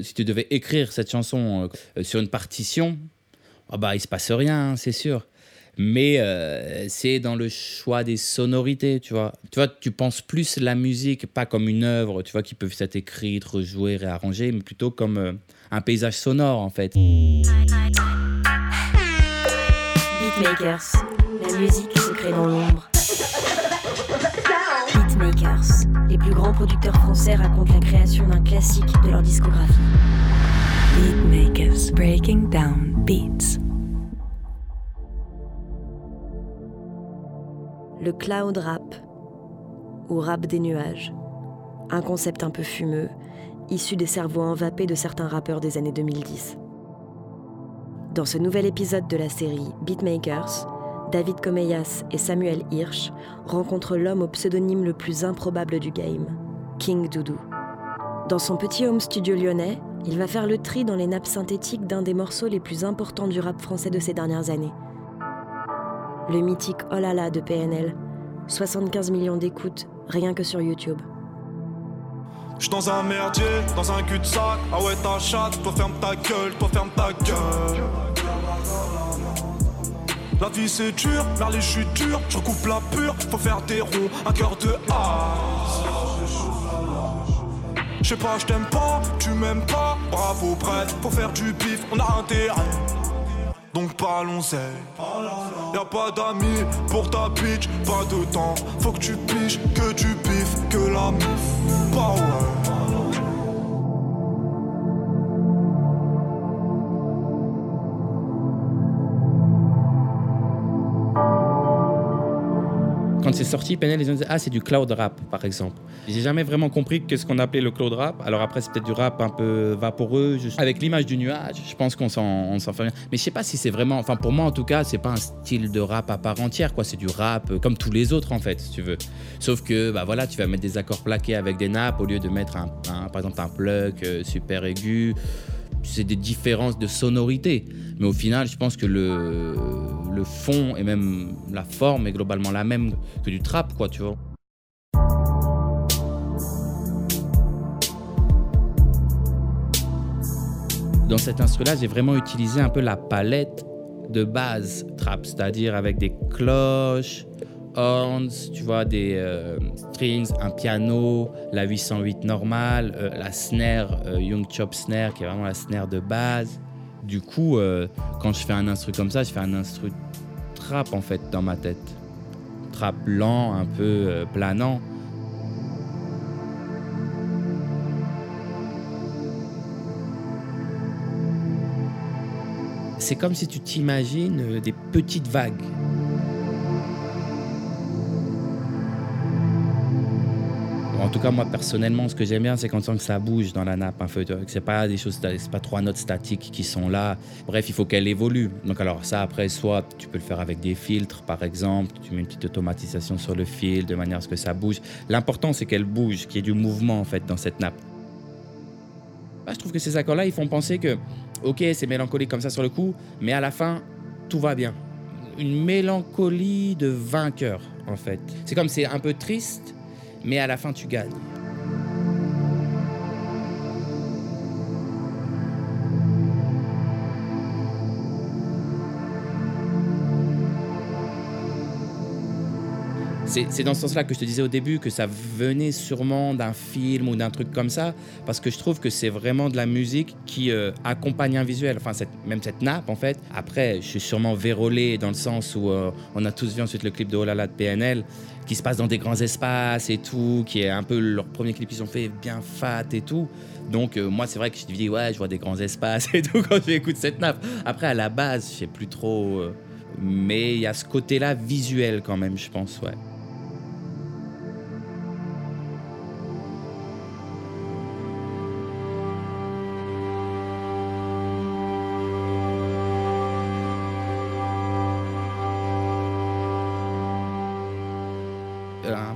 Si tu devais écrire cette chanson euh, sur une partition, ah bah il se passe rien, hein, c'est sûr. Mais euh, c'est dans le choix des sonorités, tu vois. Tu vois, tu penses plus la musique pas comme une œuvre, tu vois, qui peut être écrite, rejouée, réarrangée, mais plutôt comme euh, un paysage sonore en fait. Beatmakers, la musique dans l'ombre. Les plus grands producteurs français racontent la création d'un classique de leur discographie. Beatmakers, breaking down beats. Le cloud rap, ou rap des nuages. Un concept un peu fumeux, issu des cerveaux envapés de certains rappeurs des années 2010. Dans ce nouvel épisode de la série Beatmakers, David Comeyas et Samuel Hirsch rencontrent l'homme au pseudonyme le plus improbable du game, King Doudou. Dans son petit home studio lyonnais, il va faire le tri dans les nappes synthétiques d'un des morceaux les plus importants du rap français de ces dernières années. Le mythique Oh là là de PNL, 75 millions d'écoutes rien que sur YouTube. La vie c'est dur, merle, je suis dur, je coupe la pure, faut faire des ronds, un cœur de as. Je sais pas, je t'aime pas, tu m'aimes pas, bravo prête, pour faire du pif, on a intérêt. Donc parlons-y. Y'a pas d'amis pour ta bitch, pas de temps. Faut que tu piches, que tu piffes, que la mif. Bah. C'est sorti, PNL, les gens disaient Ah, c'est du cloud rap, par exemple. J'ai jamais vraiment compris qu'est-ce qu'on appelait le cloud rap. Alors après, c'est peut-être du rap un peu vaporeux. Avec l'image du nuage, je pense qu'on s'en, fait rien. Mais je sais pas si c'est vraiment. Enfin, pour moi, en tout cas, c'est pas un style de rap à part entière, quoi. C'est du rap euh, comme tous les autres, en fait, si tu veux. Sauf que, bah voilà, tu vas mettre des accords plaqués avec des nappes au lieu de mettre, un, un- par exemple, un plug euh, super aigu c'est des différences de sonorité. Mais au final, je pense que le, fond et même la forme est globalement la même que du trap, quoi, tu vois. Dans cet instru-là, j'ai vraiment utilisé un peu la palette de base trap, c'est-à-dire avec des cloches, horns, tu vois, des euh, strings, un piano, la 808 normale, euh, la snare, euh, Young Chop Snare, qui est vraiment la snare de base. Du coup, euh, quand je fais un instru comme ça, je fais un instru trap en fait dans ma tête. Trap lent, un peu planant. C'est comme si tu t'imagines des petites vagues. En tout cas, moi personnellement, ce que j'aime bien, c'est quand on sent que ça bouge dans la nappe un que C'est pas des choses, c'est pas trois notes statiques qui sont là. Bref, il faut qu'elle évolue. Donc alors ça, après, soit tu peux le faire avec des filtres, par exemple. Tu mets une petite automatisation sur le fil de manière à ce que ça bouge. L'important, c'est qu'elle bouge, qu'il y ait du mouvement en fait dans cette nappe. Je trouve que ces accords-là, ils font penser que, ok, c'est mélancolique comme ça sur le coup, mais à la fin, tout va bien. Une mélancolie de vainqueur, en fait. C'est comme c'est un peu triste, mais à la fin, tu gagnes. C'est dans ce sens-là que je te disais au début que ça venait sûrement d'un film ou d'un truc comme ça, parce que je trouve que c'est vraiment de la musique qui euh, accompagne un visuel, enfin même cette nappe en fait. Après, je suis sûrement vérolé dans le sens où euh, on a tous vu ensuite le clip de Oh là là de PNL, qui se passe dans des grands espaces et tout, qui est un peu leur premier clip qu'ils ont fait bien fat et tout. Donc euh, moi c'est vrai que je me dis ouais je vois des grands espaces et tout quand j'écoute cette nappe. Après à la base je sais plus trop, mais il y a ce côté-là visuel quand même je pense ouais.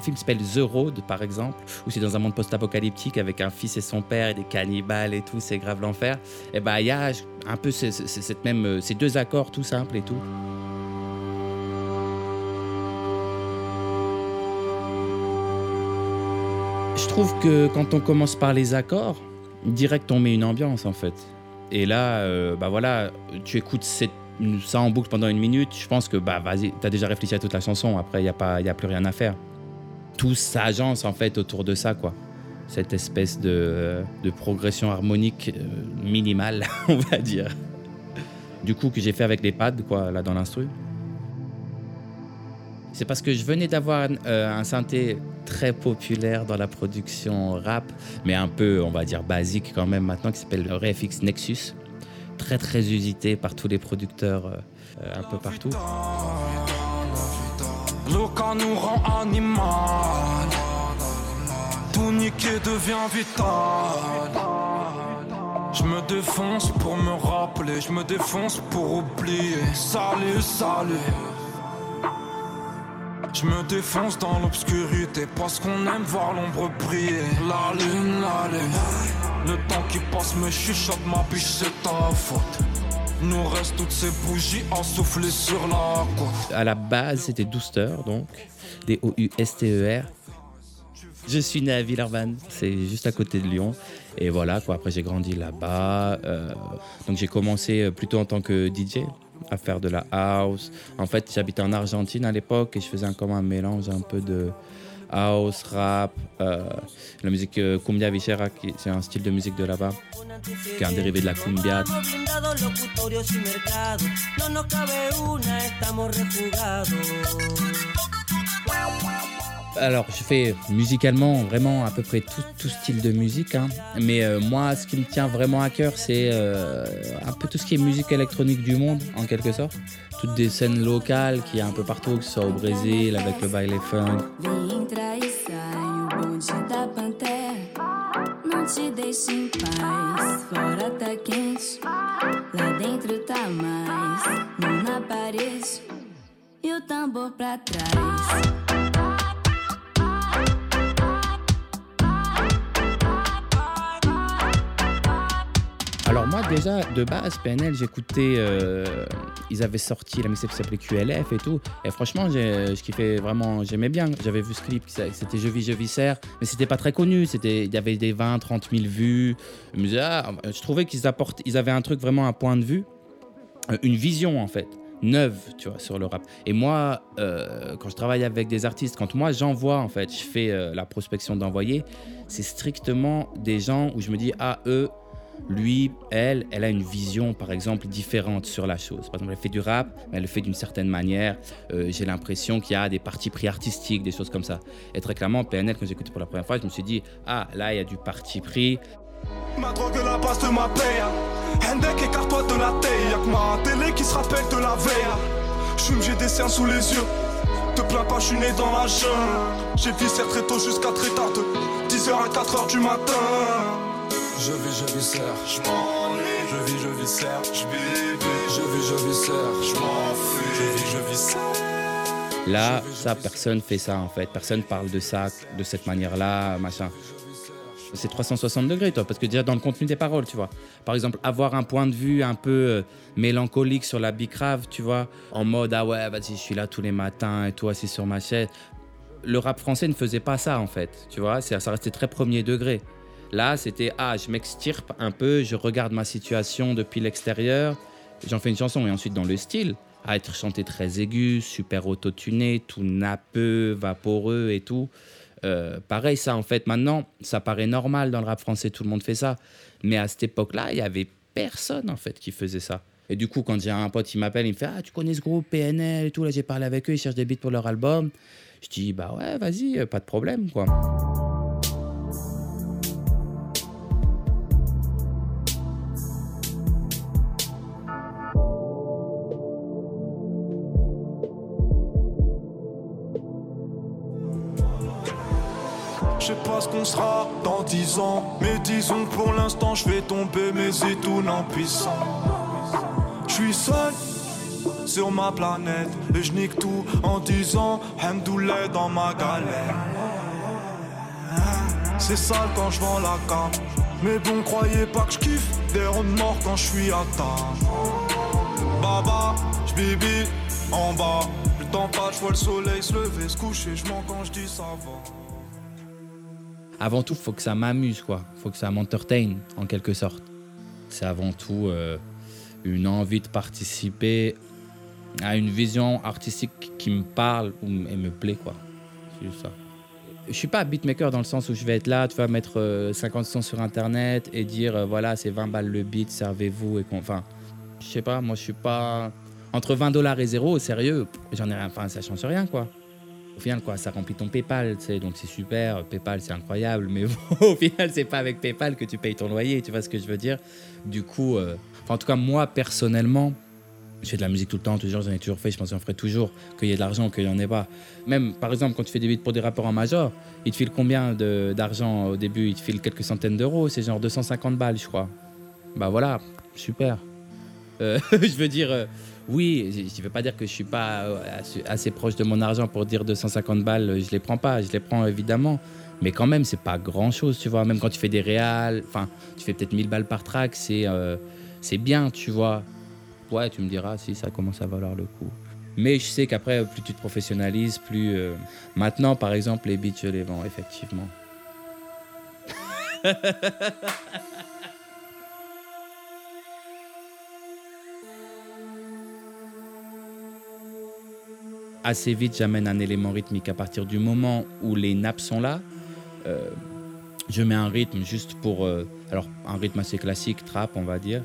Film s'appelle The Road, par exemple, où c'est dans un monde post-apocalyptique avec un fils et son père et des cannibales et tout, c'est grave l'enfer. Et ben il y a un peu ce- ce- cette même, euh, ces deux accords tout simples et tout. Je trouve que quand on commence par les accords, direct on met une ambiance en fait. Et là, euh, bah voilà, tu écoutes ça en boucle pendant une minute, je pense que bah vas-y, t'as déjà réfléchi à toute la chanson, après il n'y a, a plus rien à faire. Tout s'agence en fait autour de ça, quoi. Cette espèce de, de progression harmonique euh, minimale, on va dire. Du coup, que j'ai fait avec les pads, quoi, là dans l'instru. C'est parce que je venais d'avoir euh, un synthé très populaire dans la production rap, mais un peu, on va dire, basique quand même maintenant, qui s'appelle le RFX Nexus. Très, très usité par tous les producteurs euh, euh, un peu partout. Le cas nous rend animal. Tout niquer devient vital. Je me défonce pour me rappeler, je me défonce pour oublier. Salut, salut. Je me défonce dans l'obscurité parce qu'on aime voir l'ombre briller. La lune, la lune. Le temps qui passe me chuchote, ma biche, c'est ta faute. Nous toutes ces bougies sur la. À la base, c'était Douster, donc, D-O-U-S-T-E-R. Je suis né à Villeurbanne, c'est juste à côté de Lyon. Et voilà, quoi. Après, j'ai grandi là-bas. euh, donc, j'ai commencé euh, plutôt en tant que DJ à faire de la house. En fait, j'habitais en Argentine à l'époque et je faisais un, comme un mélange un peu de house, rap, euh, la musique euh, cumbia villera, qui c'est un style de musique de là-bas, qui est un dérivé de la cumbia. Alors, je fais musicalement vraiment à peu près tout, tout style de musique. hein. Mais euh, moi, ce qui me tient vraiment à cœur, c'est euh, un peu tout ce qui est musique électronique du monde, en quelque sorte. Toutes des scènes locales qui y a un peu partout, que ce soit au Brésil, avec le baile funk. Déjà de base PNL j'écoutais euh, ils avaient sorti la mixtape qui s'appelait QLF et tout. Et franchement je kiffais vraiment j'aimais bien. J'avais vu ce clip c'était Je vis je viscère mais c'était pas très connu. Il y avait des 20 30 000 vues. Disais, ah, je trouvais qu'ils apportent ils avaient un truc vraiment un point de vue euh, une vision en fait neuve tu vois sur le rap. Et moi euh, quand je travaille avec des artistes quand moi j'envoie en fait je fais la prospection d'envoyer c'est strictement des gens où je me dis ah eux lui, elle, elle a une vision, par exemple, différente sur la chose. Par exemple, elle fait du rap, mais elle le fait d'une certaine manière. Euh, J'ai l'impression qu'il y a des partis pris artistiques, des choses comme ça. Et très clairement, PNL, quand j'ai écouté pour la première fois, je me suis dit, ah, là, il y a du parti pris. Ma drogue la base de ma paye Hendek écarte-toi de la taille Y'a que ma télé qui se rappelle de la veille J'fume j'ai des cernes sous les yeux Te plains pas je suis né dans la jungle J'ai viscère très tôt jusqu'à très tard De 10h à 4h du matin Je vis je viscère Je m'ennuie Je vis je viscère Je vis Je vis je viscère Je m'enfuis Je vis je viscère Là, ça, personne fait ça, en fait. Personne parle de ça, de cette manière-là, machin. C'est 360 degrés, toi, parce que déjà dans le contenu des paroles, tu vois. Par exemple, avoir un point de vue un peu euh, mélancolique sur la bicrave, tu vois, en mode ah ouais, vas-y, je suis là tous les matins et tout assis sur ma chaise. Le rap français ne faisait pas ça, en fait, tu vois. C'est- Ça restait très premier degré. Là, c'était ah, je m'extirpe un peu, je regarde ma situation depuis l'extérieur, j'en fais une chanson et ensuite dans le style à être chanté très aigu, super autotuné, tout nappeux, vaporeux et tout. Euh, pareil, ça en fait, maintenant, ça paraît normal dans le rap français, tout le monde fait ça. Mais à cette époque-là, il y avait personne en fait qui faisait ça. Et du coup, quand j'ai un pote qui m'appelle, il me fait Ah, tu connais ce groupe PNL et tout, là j'ai parlé avec eux, ils cherchent des beats pour leur album. Je dis Bah ouais, vas-y, euh, pas de problème quoi. Je fais tomber mes étoiles en puissant Je suis seul sur ma planète Et je nique tout en disant Hamdoulah dans ma galère. C'est sale quand je vends la cam Mais bon croyez pas que je kiffe Des ronds de mort quand je suis à Baba, je bibi en bas. Le temps passe, je vois le soleil se lever, se coucher Je mens quand je dis ça va avant tout, faut que ça m'amuse, quoi. faut que ça m'entertain, en quelque sorte. C'est avant tout euh, une envie de participer à une vision artistique qui me parle ou et me plaît, quoi. C'est ça. Je suis pas beatmaker dans le sens où je vais être là, tu vas mettre euh, 50 sons sur internet et dire euh, voilà, c'est 20 balles le beat, servez-vous et qu'on. Enfin, je sais pas, moi je suis pas. Entre 20 dollars et zéro, sérieux, j'en ai rien. Enfin, ça change rien, quoi. Au final, quoi, ça remplit ton PayPal, tu sais, donc c'est super. PayPal, c'est incroyable, mais au final, c'est pas avec PayPal que tu payes ton loyer, tu vois ce que je veux dire? Du coup, euh, en tout cas, moi, personnellement, je fais de la musique tout le temps, toujours, j'en ai toujours fait, je pense que j'en ferai toujours, qu'il y ait de l'argent, qu'il n'y en ait pas. Même, par exemple, quand tu fais des beats pour des rappeurs en major, ils te filent combien d'argent au début? Ils te filent quelques centaines d'euros, c'est genre 250 balles, je crois. Bah voilà, super. Euh, je veux dire, euh, oui, je ne veux pas dire que je suis pas euh, assez, proche de mon argent pour dire 250 balles, euh, je les prends pas, je les prends évidemment. Mais quand même, c'est pas grand chose, tu vois. Même quand tu fais des réals, enfin, tu fais peut-être 1000 balles par track, c'est euh, c'est bien, tu vois. Ouais, tu me diras si ça commence à valoir le coup. Mais je sais qu'après, plus tu te professionnalises, plus. Maintenant, par exemple, les beats, je les vends, effectivement. assez vite, j'amène un élément rythmique. À partir du moment où les nappes sont là, euh, je mets un rythme juste pour. euh, alors, un rythme assez classique, trap, on va dire.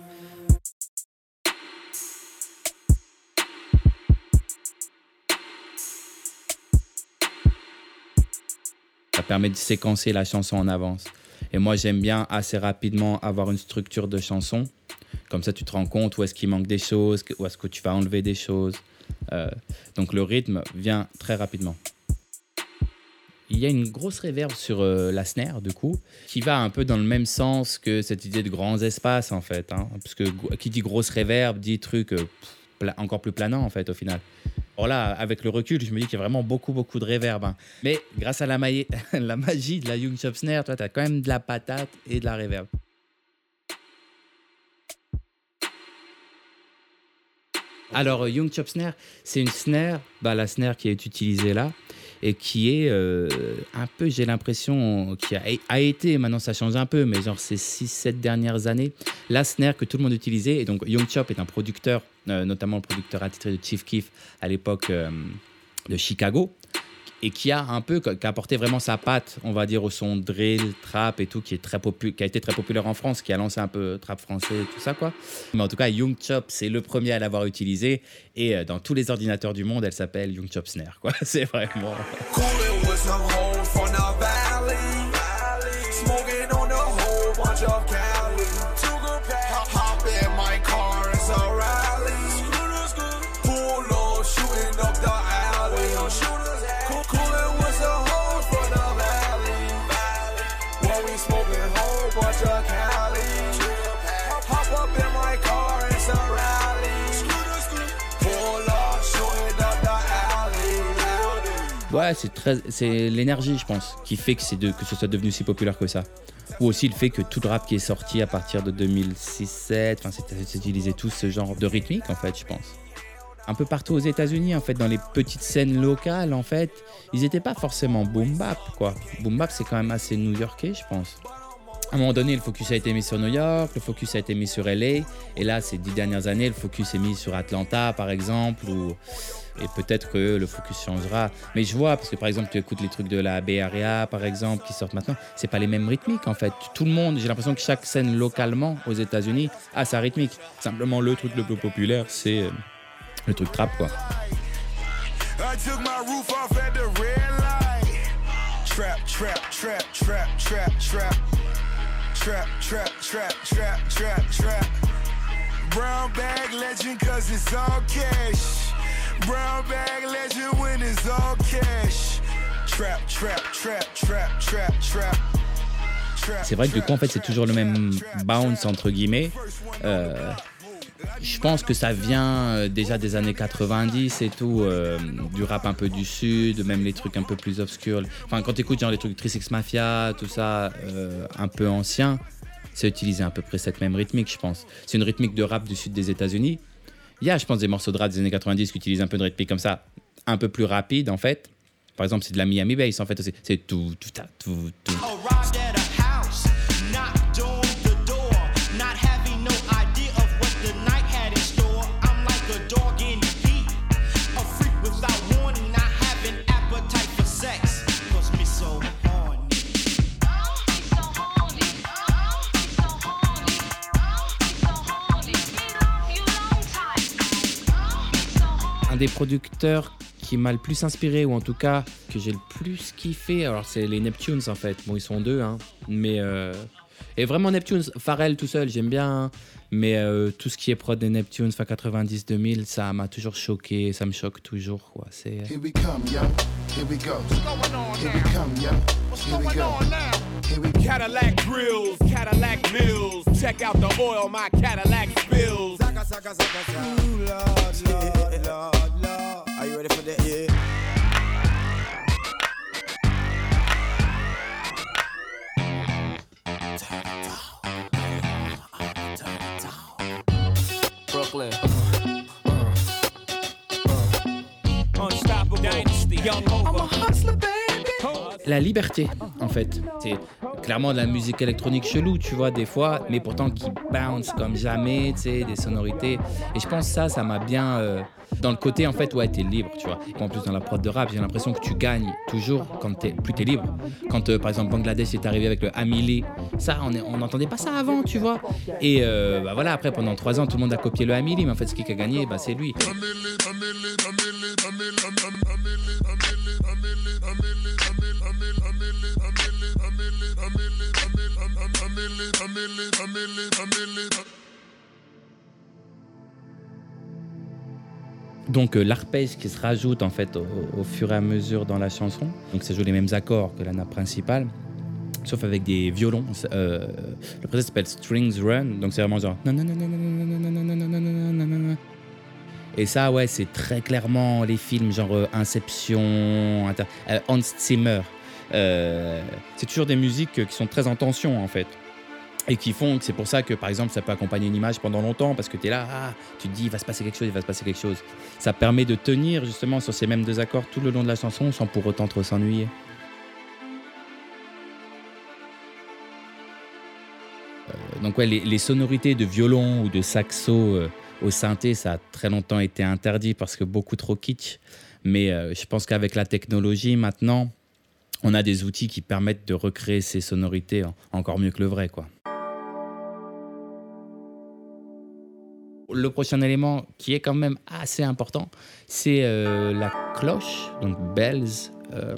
Ça permet de séquencer la chanson en avance. Et moi, j'aime bien assez rapidement avoir une structure de chanson. Comme ça, tu te rends compte où est-ce qu'il manque des choses, où est-ce que tu vas enlever des choses. Euh, donc le rythme vient très rapidement. Il y a une grosse réverb sur euh, la snare, du coup, qui va un peu dans le même sens que cette idée de grands espaces, en fait. hein. parce que qui dit grosse réverb dit truc euh, encore plus planant, en fait, au final. Alors là, avec le recul, je me dis qu'il y a vraiment beaucoup, beaucoup de réverb. hein. Mais grâce à la, magie de la Young Chop Snare, tu as quand même de la patate et de la réverb. Alors, euh, Young Chop Snare, c'est une snare, bah, la snare qui est utilisée là, et qui est euh, un peu, j'ai l'impression, qui a, été, maintenant ça change un peu, mais genre ces 6-7 dernières années, la snare que tout le monde utilisait. Et donc, Young Chop est un producteur, euh, notamment le producteur attitré de Chief Keef à l'époque euh, de Chicago, et qui a un peu, qui a apporté vraiment sa patte, on va dire, au son drill, trap et tout, qui, est très qui a été très populaire en France, qui a lancé un peu trap français et tout ça, quoi. Mais en tout cas, Young Chop, c'est le premier à l'avoir utilisé. Et euh, dans tous les ordinateurs du monde, elle s'appelle Young Chop Snare, quoi. C'est vraiment. C'est l'énergie, je pense, qui fait que c'est que ce soit devenu si populaire que ça. Ou aussi le fait que tout le rap qui est sorti à partir de 2006-2007, enfin, c'est utilisé tout ce genre de rythmique, en fait, je pense. Un peu partout aux États-Unis, en fait, dans les petites scènes locales, en fait, ils n'étaient pas forcément boom bap, quoi. Boom bap, c'est quand même assez new-yorkais, je pense. À un moment donné, le focus a été mis sur New York, le focus a été mis sur LA, et là, ces dix dernières années, le focus est mis sur Atlanta, par exemple, ou et peut-être que le focus changera. Mais je vois, parce que par exemple, tu écoutes les trucs de la Bay Area, par exemple, qui sortent maintenant, c'est pas les mêmes rythmiques en fait. Tout le monde, j'ai l'impression que chaque scène localement aux États-Unis a sa rythmique. Simplement, le truc le plus populaire, c'est euh, le truc trap quoi. Trap, trap, trap, trap, trap, trap. Trap, trap, trap, trap, trap, trap. Brown bag legend when it's all cash. Trap, trap, trap, trap, trap, trap. Trap, C'est vrai que du coup, en fait, c'est toujours le même bounce entre guillemets. Euh, je pense que ça vient euh, déjà des années 90 et tout, euh, du rap un peu du sud, même les trucs un peu plus obscurs. Enfin, quand tu écoutes genre les trucs 36 Mafia, tout ça, euh, un peu ancien, c'est utiliser à peu près cette même rythmique, je pense. C'est une rythmique de rap du sud des États-Unis. Il y a, je pense, des morceaux de rap des années 90 qui utilisent un peu de rythmique comme ça, un peu plus rapide en fait. Par exemple, c'est de la Miami Bass en fait. C'est- tout, tout, ta, tout, tout. Des producteurs qui m'a le plus inspiré, ou en tout cas que j'ai le plus kiffé, alors c'est les Neptunes en fait. Bon, ils sont deux, hein. Mais. euh, Et vraiment Neptunes, Pharrell tout seul, j'aime bien. hein. Mais euh, tout ce qui est prod des Neptunes, fin 90-2000, ça m'a toujours choqué, ça me choque toujours. Quoi. C'est, Here we come, yo. Here we go. Here we come, yo. Here we go. Here we go. Cadillac grills, Cadillac mills. Check out the oil my Cadillac spills. Ooh, Lord, Lord, Lord, Lord. Are you ready for that? Yeah? La liberté, en fait. C'est clairement de la musique électronique chelou, tu vois, des fois, mais pourtant qui bounce comme jamais, tu sais, des sonorités. Et je pense que ça, ça m'a bien. euh, dans le côté, en fait, ouais, t'es libre, tu vois. En plus, dans la prod de rap, j'ai l'impression que tu gagnes toujours quand t'es, plus t'es libre. Quand, euh, par exemple, Bangladesh est arrivé avec le Hamili, ça, on n'entendait pas ça avant, tu vois. Et euh, bah voilà, après, pendant trois ans, tout le monde a copié le Hamili, mais en fait, ce qui a gagné, bah, c'est lui. Donc euh, l'arpège qui se rajoute en fait au, au fur et à mesure dans la chanson. Donc ça joue les mêmes accords que la nappe principale, sauf avec des violons. Euh, le projet s'appelle Strings Run, donc c'est vraiment genre. Et ça, ouais, c'est très clairement les films genre euh, Inception, Inter- euh, Hans Zimmer. Euh, c'est toujours des musiques euh, qui sont très en tension en fait. Et qui font que c'est pour ça que par exemple ça peut accompagner une image pendant longtemps parce que tu es là, ah, tu te dis il va se passer quelque chose, il va se passer quelque chose. Ça permet de tenir justement sur ces mêmes deux accords tout le long de la chanson sans pour autant trop s'ennuyer. Euh, donc les, sonorités de violon ou de saxo euh, au synthé, ça a très longtemps été interdit parce que beaucoup trop kitsch. Mais euh, je pense qu'avec la technologie maintenant, on a des outils qui permettent de recréer ces sonorités en- encore mieux que le vrai, quoi. Le prochain élément qui est quand même assez important, c'est euh, la cloche, donc bells, euh,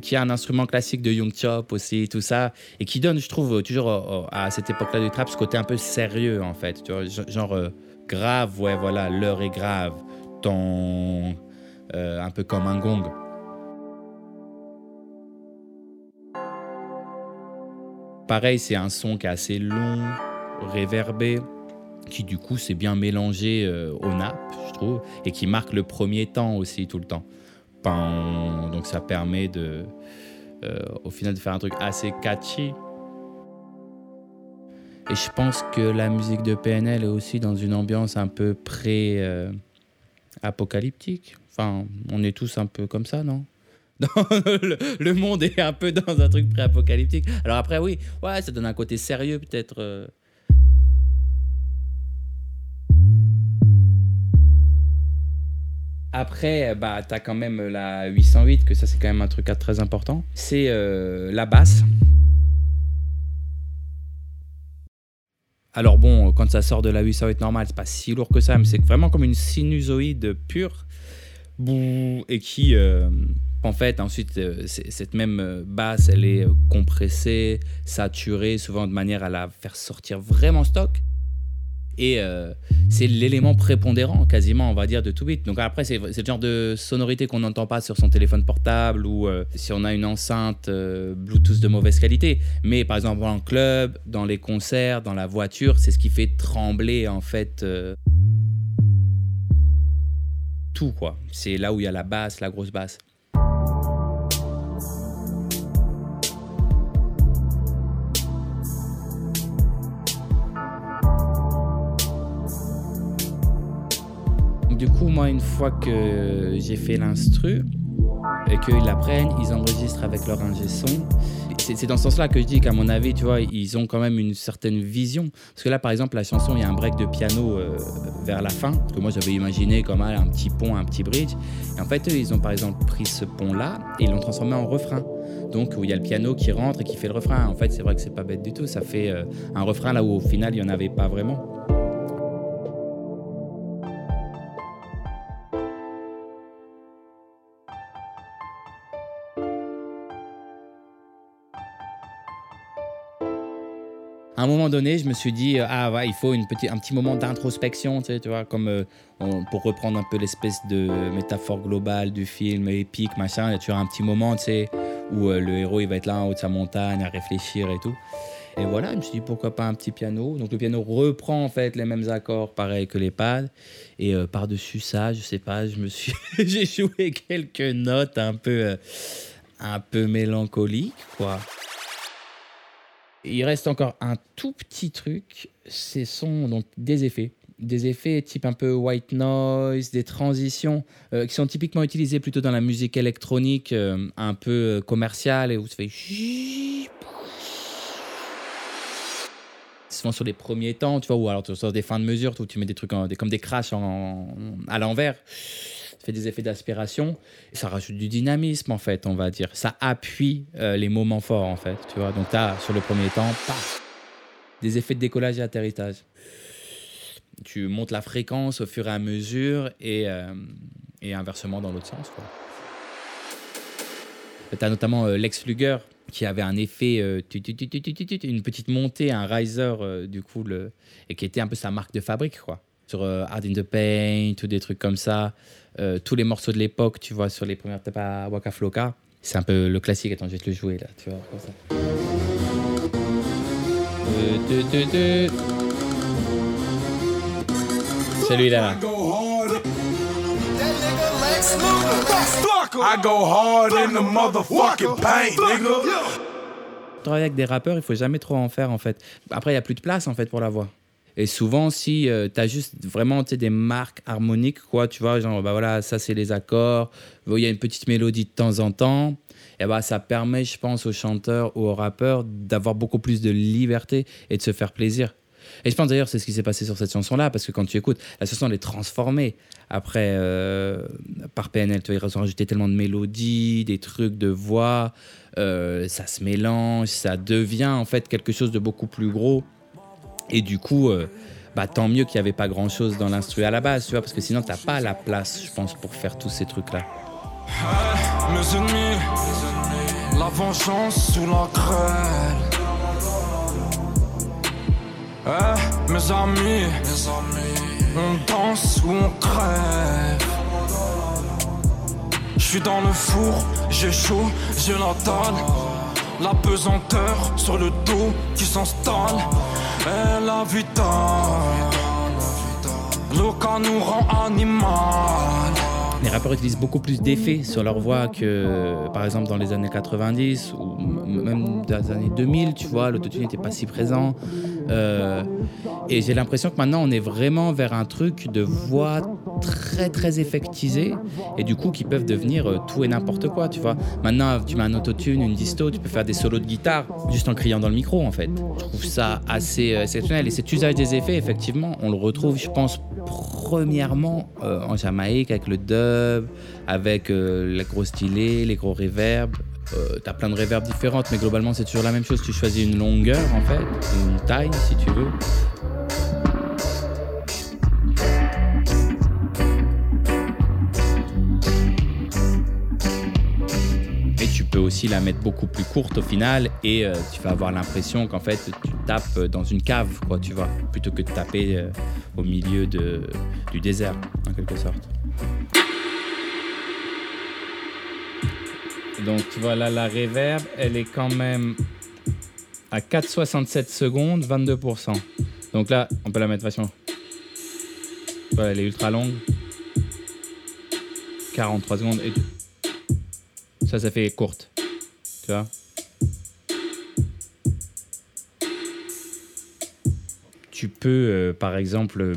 qui est un instrument classique de Young Chop aussi, tout ça, et qui donne, je trouve, toujours euh, à cette époque-là du trap, ce côté un peu sérieux, en fait, genre grave, ouais, voilà, l'heure est grave, ton, un peu comme un gong. Pareil, c'est un son qui est assez long, réverbé, qui du coup s'est bien mélangé euh, au nappes, je trouve, et qui marque le premier temps aussi tout le temps. Pan, donc ça permet de, euh, au final, de faire un truc assez catchy. Et je pense que la musique de PNL est aussi dans une ambiance un peu pré-apocalyptique. Enfin, on est tous un peu comme ça, non? Le monde est un peu dans un truc pré-apocalyptique. Alors après, oui, ouais, ça donne un côté sérieux peut-être. euh. Après, bah, tu as quand même la 808, que ça c'est quand même un truc très important. C'est euh, la basse. Alors bon, quand ça sort de la 808 normale, c'est pas si lourd que ça, mais c'est vraiment comme une sinusoïde pure. Et qui, euh, en fait, ensuite, euh, cette même euh, basse, elle est euh, compressée, saturée, souvent de manière à la faire sortir vraiment stock. Et euh, c'est l'élément prépondérant, quasiment, on va dire, de tout beat. Donc après, c'est le genre de sonorité qu'on n'entend pas sur son téléphone portable ou euh, si on a une enceinte euh, Bluetooth de mauvaise qualité. Mais par exemple, en club, dans les concerts, dans la voiture, c'est ce qui fait trembler, en fait, tout, quoi. C'est là où il y a la basse, la grosse basse. Du coup, moi, une fois que j'ai fait l'instru et qu'ils la prennent, ils enregistrent avec leur ingé son. C'est dans ce sens-là que je dis qu'à mon avis, tu vois, ils ont quand même une certaine vision. Parce que là, par exemple, la chanson, il y a un break de piano euh, vers la fin, que moi j'avais imaginé comme un petit pont, un petit bridge. Et en fait, eux, ils ont par exemple pris ce pont-là et ils l'ont transformé en refrain. Donc, où il y a le piano qui rentre et qui fait le refrain. En fait, c'est vrai que c'est pas bête du tout. Ça fait euh, un refrain là où au final, il n'y en avait pas vraiment. À un moment donné, je me suis dit, euh, ah ouais, il faut une petite, un petit moment d'introspection, tu, tu vois, comme euh, pour reprendre un peu l'espèce de métaphore globale du film épique, machin. Il y a toujours un petit moment, tu sais, où euh, le héros il va être là en haut de sa montagne à réfléchir et tout. Et voilà, je me suis dit pourquoi pas un petit piano. Donc le piano reprend en fait les mêmes accords, pareil que les pads. Et par-dessus ça, je sais pas, je me suis, j'ai joué quelques notes un peu, un peu mélancoliques, quoi. Il reste encore un tout petit truc, ce sont donc des effets. Des effets type un peu white noise, des transitions euh, qui sont typiquement utilisés plutôt dans la musique électronique euh, un peu euh, commerciale et où ça fait souvent sur les premiers temps, tu vois, ou alors sur des fins de mesure, où tu mets des trucs comme des crashs à l'envers. Ça fait des effets d'aspiration. Ça rajoute du dynamisme, en fait, on va dire. Ça appuie euh, les moments forts, en fait. Tu vois, donc sur le premier temps, des effets de décollage et atterrissage. Tu montes la fréquence au fur et à mesure et, euh, et inversement dans l'autre sens. Tu as notamment euh, Lex Luger qui avait un effet, une petite montée, un riser, du coup, le, et qui était un peu sa marque de fabrique, quoi. Sur euh, Hard in the Paint ou des trucs comme ça. Euh, tous les morceaux de l'époque, tu vois, sur les premières tapes à Waka Flocka. C'est un peu le classique. Attends, je vais te le jouer, là, tu vois, comme ça. Euh. Celui-là, là. I go hard in the motherfucking paint, nigga. travailler avec des rappeurs, il faut jamais trop en faire en fait. Après, il y a plus de place en fait pour la voix. Et souvent, si tu as juste vraiment des marques harmoniques, quoi, tu vois, genre, bah voilà, ça c'est les accords, il y a une petite mélodie de temps en temps, et bah ça permet, je pense, aux chanteurs ou aux rappeurs d'avoir beaucoup plus de liberté et de se faire plaisir. Et je pense d'ailleurs c'est ce qui s'est passé sur cette chanson-là, parce que quand tu écoutes, la chanson elle est transformée après euh, par PNL. Tu vois, ils ont rajouté tellement de mélodies, des trucs de voix, euh, ça se mélange, ça devient en fait quelque chose de beaucoup plus gros. Et du coup, euh, bah, tant mieux qu'il n'y avait pas grand-chose dans l'instru à la base, tu vois, parce que sinon t'as pas la place, je pense, pour faire tous ces trucs-là. Mes ennemis, la vengeance sous la grêle. Eh, mes amis, on danse ou on crève. Je suis dans le four, j'ai chaud, la dalle. La pesanteur sur le dos qui s'installe. Les rappeurs utilisent beaucoup plus d'effets sur leur voix que, par exemple, dans les années 90 ou même les années 2000, tu vois, l'autotune n'était pas si présent. Euh, et j'ai l'impression que maintenant, on est vraiment vers un truc de voix très, très effectisée et du coup, qui peuvent devenir euh, tout et n'importe quoi, tu vois. Maintenant, tu mets un autotune, une disto, tu peux faire des solos de guitare juste en criant dans le micro, en fait. Je trouve ça assez euh, exceptionnel. Et cet usage des effets, effectivement, on le retrouve, je pense, premièrement en Jamaïque avec le dub, avec euh, les gros stylés, les gros reverbs. Euh, T'as plein de reverbs différentes, mais globalement c'est toujours la même chose. Tu choisis une longueur en fait, une taille si tu veux. Et tu peux aussi la mettre beaucoup plus courte au final et euh, tu vas avoir l'impression qu'en fait tu tapes dans une cave, quoi, tu vois, plutôt que de taper euh, au milieu du désert, en quelque sorte. Donc tu vois là, la reverb, elle est quand même à 4,67 secondes, 22%. Donc là, on peut la mettre vachement. Voilà, elle est ultra longue. 43 secondes. Et ça, ça fait courte. Tu vois? Tu peux, euh, par exemple, euh,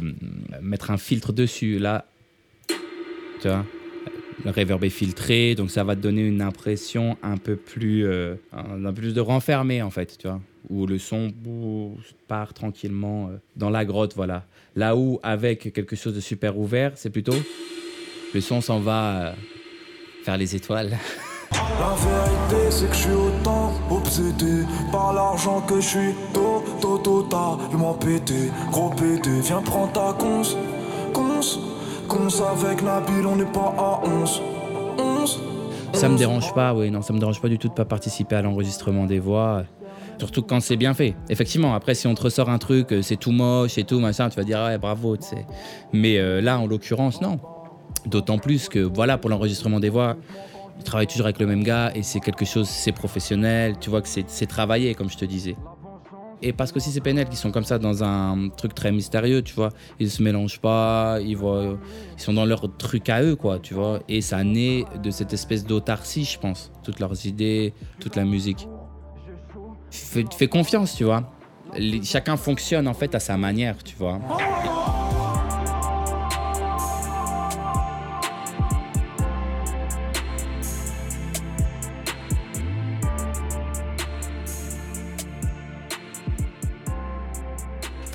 mettre un filtre dessus. Là, tu vois? le reverb est filtré, donc ça va te donner une impression un peu plus, euh, un, peu plus de renfermé en fait, tu vois, où le son part tranquillement euh, dans la grotte, voilà. Là où avec quelque chose de super ouvert, c'est plutôt le son s'en va euh, faire les étoiles. La vérité c'est que je suis autant obsédé par l'argent que je suis. 11 avec la on n'est pas à 11. 11. Ça me dérange pas, oui, non, ça me dérange pas du tout de pas participer à l'enregistrement des voix. Surtout quand c'est bien fait. Effectivement, après, si on te ressort un truc, euh, c'est tout moche et tout, machin, tu vas dire, ouais, bravo, tu sais. Mais euh, là, en l'occurrence, non. D'autant plus que, voilà, pour l'enregistrement des voix, il travaille toujours avec le même gars et c'est quelque chose, c'est professionnel, tu vois que c'est travaillé, comme je te disais. Et parce que si c'est PNL qui sont comme ça dans un truc très mystérieux, tu vois, ils se mélangent pas, ils, voient, ils sont dans leur truc à eux, quoi, tu vois. Et ça naît de cette espèce d'autarcie, je pense. Toutes leurs idées, toute la musique. Fais, fais confiance, tu vois. Chacun fonctionne en fait à sa manière, tu vois.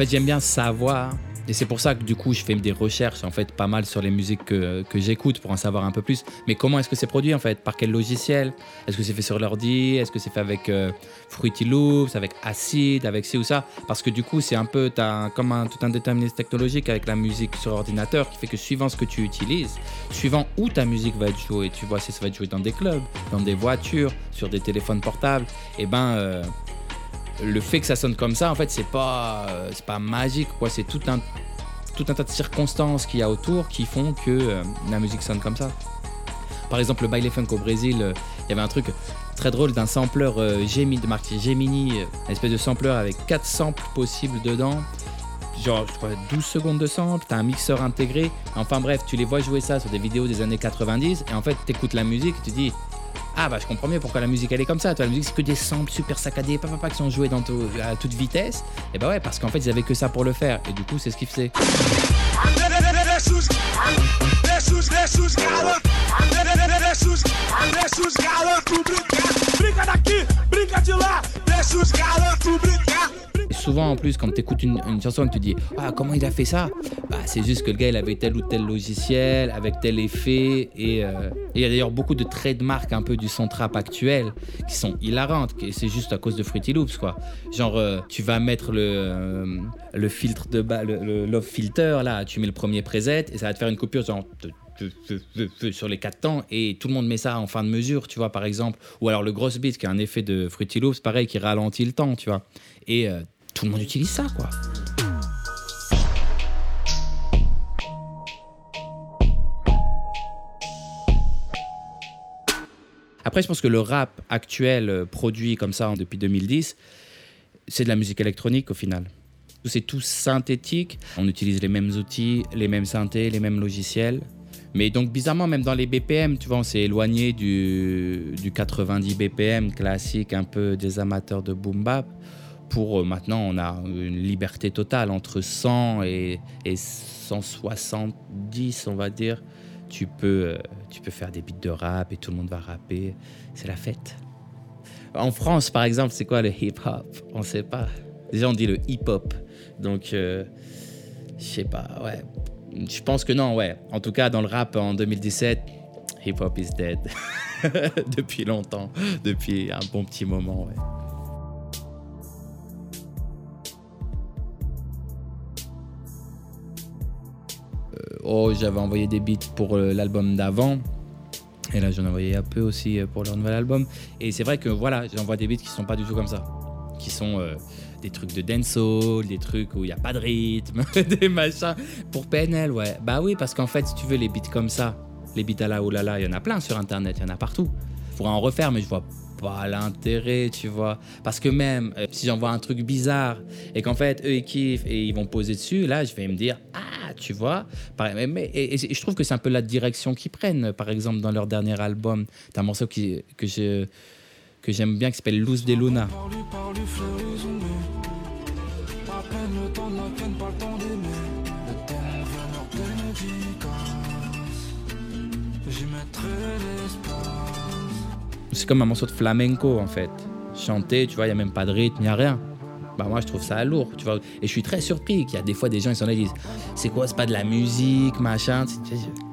Fait, j'aime bien savoir. Et c'est pour ça que du coup, je fais des recherches en fait pas mal sur les musiques que, que j'écoute pour en savoir un peu plus. Mais comment est-ce que c'est produit en fait? Par quel logiciel? Est-ce que c'est fait sur l'ordi? Est-ce que c'est fait avec euh, Fruity Loops, avec Acid, avec ci ou ça? Parce que du coup, c'est un peu t'as comme un, tout un déterminisme technologique avec la musique sur ordinateur qui fait que suivant ce que tu utilises, suivant où ta musique va être jouée, tu vois, si ça va être joué dans des clubs, dans des voitures, sur des téléphones portables, et ben. euh, le fait que ça sonne comme ça, en fait, c'est pas, euh, c'est pas magique, quoi. C'est tout un, tout un tas de circonstances qu'il y a autour qui font que euh, la musique sonne comme ça. Par exemple, le baile funk au Brésil, euh, il y avait un truc très drôle d'un sampleur euh, Gemini, de marque une espèce de sampleur avec quatre samples possibles dedans. Genre, je crois, 12 secondes de sample, t'as un mixeur intégré. Enfin bref, tu les vois jouer ça sur des vidéos des années 90, et en fait, t'écoutes la musique, tu dis, ah bah je comprends mieux pourquoi la musique elle est comme ça. Toi, la musique c'est que des samples super saccadés, papa, qui sont joués dans tout- à toute vitesse. Et bah ouais, parce qu'en fait ils avaient que ça pour le faire. Et du coup c'est ce qu'ils faisaient. Souvent en plus quand t'écoutes une, une chanson et que tu dis ah comment il a fait ça? Bah c'est juste que le gars il avait tel ou tel logiciel avec tel effet et il y a d'ailleurs beaucoup de trademarks un peu du son trap actuel qui sont hilarantes c'est juste à cause de Fruity Loops quoi genre euh, tu vas mettre le euh, le filtre de bas le, le filter là tu mets le premier preset et ça va te faire une coupure genre sur les quatre temps et tout le monde met ça en fin de mesure, tu vois, par exemple. Ou alors le gross beat qui a un effet de Fruity Loops, pareil, qui ralentit le temps, tu vois. Et euh, tout le monde utilise ça, quoi. Après, je pense que le rap actuel euh, produit comme ça hein, depuis 2010, c'est de la musique électronique au final. C'est tout synthétique. On utilise les mêmes outils, les mêmes synthés, les mêmes logiciels. Mais donc bizarrement, même dans les BPM, tu vois, on s'est éloigné du, du 90 BPM classique, un peu des amateurs de boom bap. Pour euh, maintenant, on a une liberté totale entre 100 et, et 170, on va dire. Tu peux, euh, tu peux faire des beats de rap et tout le monde va rapper. C'est la fête. En France, par exemple, c'est quoi le hip-hop? On sait pas. Déjà, on dit le hip-hop. Donc, euh, je sais pas, ouais. Je pense que non, ouais. En tout cas, dans le rap en 2017, hip-hop is dead. depuis longtemps, depuis un bon petit moment, ouais. Oh, j'avais envoyé des beats pour euh, l'album d'avant. Et là, j'en ai envoyé un peu aussi euh, pour leur nouvel album. Et c'est vrai que voilà, j'envoie des beats qui sont pas du tout comme ça. Qui sont euh, des trucs de dancehall, des trucs où il n'y a pas de rythme, des machins. Pour PNL, ouais. Bah oui, parce qu'en fait, si tu veux les beats comme ça, les beats à la oulala, il y en a plein sur Internet, il y en a partout. Je pourrais en refaire, mais je vois pas l'intérêt, tu vois. Parce que même euh, si j'envoie un truc bizarre et qu'en fait, eux, ils kiffent et ils vont poser dessus, là, je vais me dire, ah, tu vois. Mais, mais- et, je trouve que c'est un peu la direction qu'ils prennent. Par exemple, dans leur dernier album, t'as un morceau qui, que que j'aime bien qui s'appelle Luz de Luna. C'est comme un morceau de flamenco en fait. Chanté, tu vois, il n'y a même pas de rythme, il n'y a rien. Bah moi je trouve ça lourd, tu vois. Et je suis très surpris qu'il y a des fois des gens ils sont là ils disent c'est quoi, c'est pas de la musique, machin.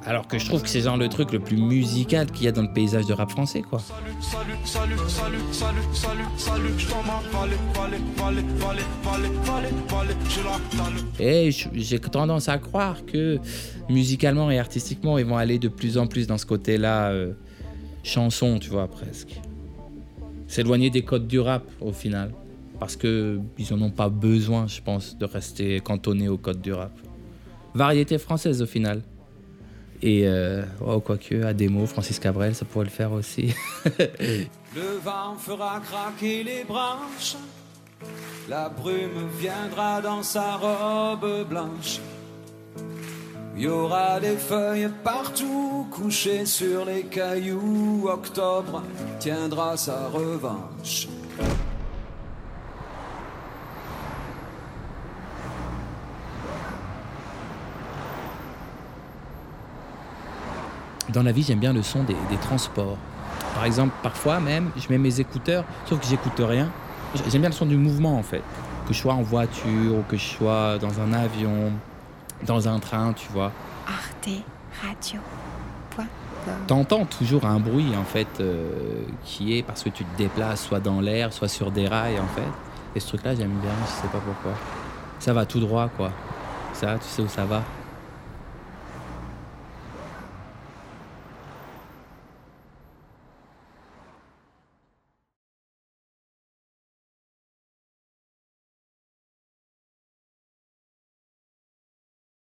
Alors que je trouve que c'est genre le truc le plus musical qu'il y a dans le paysage de rap français quoi. Salut, salut, salut, salut, salut, salut. Dalle. Et je- j'ai tendance à croire que musicalement et artistiquement ils vont aller de plus en plus dans ce côté-là euh, chanson, tu vois presque. S'éloigner des codes du rap au final. parce que ils en ont pas besoin, je pense, de rester cantonnés au code du rap. Variété française au final. Et euh, oh, quoique, à des mots, Francis Cabrel, ça pourrait le faire aussi. Le vent fera craquer les branches, la brume viendra dans sa robe blanche. Il y aura des feuilles partout couchées sur les cailloux. Octobre tiendra sa revanche. Dans la vie, j'aime bien le son des, transports. Par exemple, parfois même, je mets mes écouteurs, sauf que j'écoute rien. J'aime bien le son du mouvement en fait. Que je sois en voiture ou que je sois dans un avion, dans un train, tu vois. Arte Radio. T'entends toujours un bruit en fait euh, qui est parce que tu te déplaces soit dans l'air, soit sur des rails en fait. Et ce truc-là, j'aime bien, je sais pas pourquoi. Ça va tout droit quoi. Ça, tu sais où ça va